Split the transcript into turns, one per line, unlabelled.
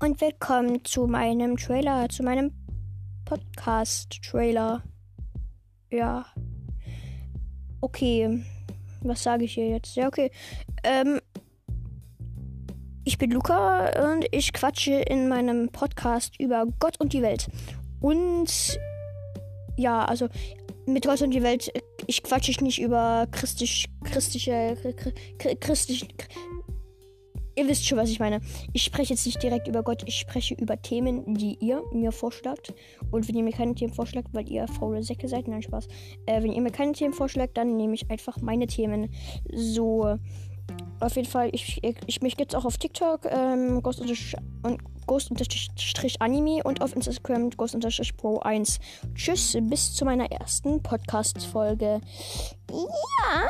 und willkommen zu meinem Trailer, zu meinem Podcast-Trailer. Ja. Okay. Was sage ich hier jetzt? Ja, okay. Ähm, ich bin Luca und ich quatsche in meinem Podcast über Gott und die Welt. Und ja, also mit Gott und die Welt, ich quatsche nicht über christlich, christliche, christlich, ihr wisst schon, was ich meine. Ich spreche jetzt nicht direkt über Gott, ich spreche über Themen, die ihr mir vorschlagt. Und wenn ihr mir keine Themen vorschlagt, weil ihr faule Säcke seid, nein, Spaß. Äh, wenn ihr mir keine Themen vorschlagt, dann nehme ich einfach meine Themen. So, auf jeden Fall, ich, ich, ich mich jetzt auch auf TikTok, ähm, Ghost und Ghost-Anime und auf Instagram Ghost-Pro 1. Tschüss, bis zu meiner ersten Podcast-Folge. Ja.